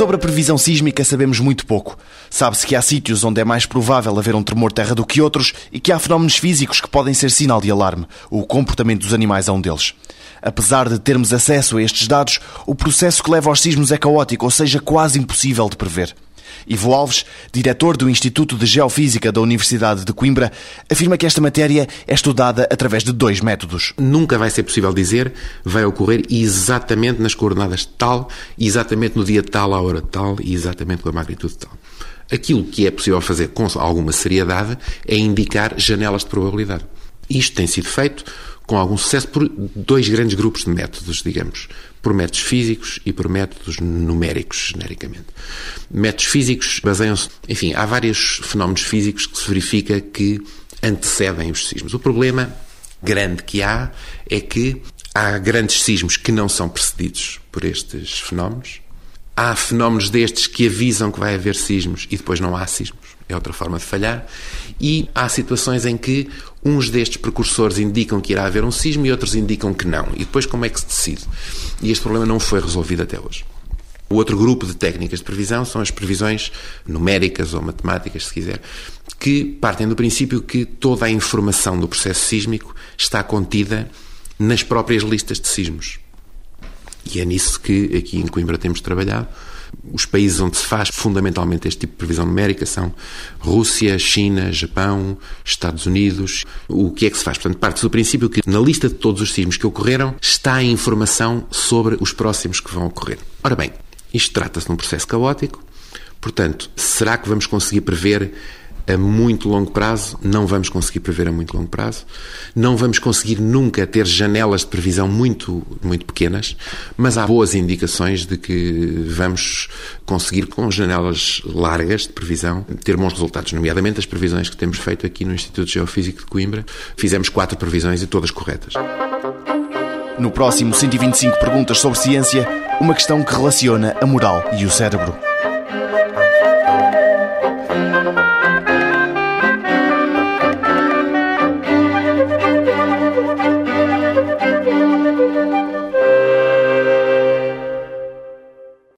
Sobre a previsão sísmica sabemos muito pouco. Sabe-se que há sítios onde é mais provável haver um tremor terra do que outros e que há fenómenos físicos que podem ser sinal de alarme. O comportamento dos animais é um deles. Apesar de termos acesso a estes dados, o processo que leva aos sismos é caótico, ou seja, quase impossível de prever. Ivo Alves, diretor do Instituto de Geofísica da Universidade de Coimbra, afirma que esta matéria é estudada através de dois métodos. Nunca vai ser possível dizer vai ocorrer exatamente nas coordenadas tal, exatamente no dia tal, à hora tal e exatamente com a magnitude tal. Aquilo que é possível fazer com alguma seriedade é indicar janelas de probabilidade. Isto tem sido feito com algum sucesso por dois grandes grupos de métodos, digamos. Por métodos físicos e por métodos numéricos, genericamente. Métodos físicos baseiam-se. Enfim, há vários fenómenos físicos que se verifica que antecedem os sismos. O problema grande que há é que há grandes sismos que não são precedidos por estes fenómenos. Há fenómenos destes que avisam que vai haver sismos e depois não há sismos. É outra forma de falhar. E há situações em que uns destes precursores indicam que irá haver um sismo e outros indicam que não. E depois como é que se decide? E este problema não foi resolvido até hoje. O outro grupo de técnicas de previsão são as previsões numéricas ou matemáticas, se quiser, que partem do princípio que toda a informação do processo sísmico está contida nas próprias listas de sismos. E é nisso que aqui em Coimbra temos trabalhado os países onde se faz fundamentalmente este tipo de previsão numérica são Rússia, China, Japão, Estados Unidos. O que é que se faz? Portanto, parte do princípio que na lista de todos os sismos que ocorreram está a informação sobre os próximos que vão ocorrer. Ora bem, isto trata-se de um processo caótico. Portanto, será que vamos conseguir prever a muito longo prazo, não vamos conseguir prever a muito longo prazo, não vamos conseguir nunca ter janelas de previsão muito, muito pequenas, mas há boas indicações de que vamos conseguir, com janelas largas de previsão, ter bons resultados, nomeadamente as previsões que temos feito aqui no Instituto Geofísico de Coimbra. Fizemos quatro previsões e todas corretas. No próximo 125 Perguntas sobre Ciência, uma questão que relaciona a moral e o cérebro.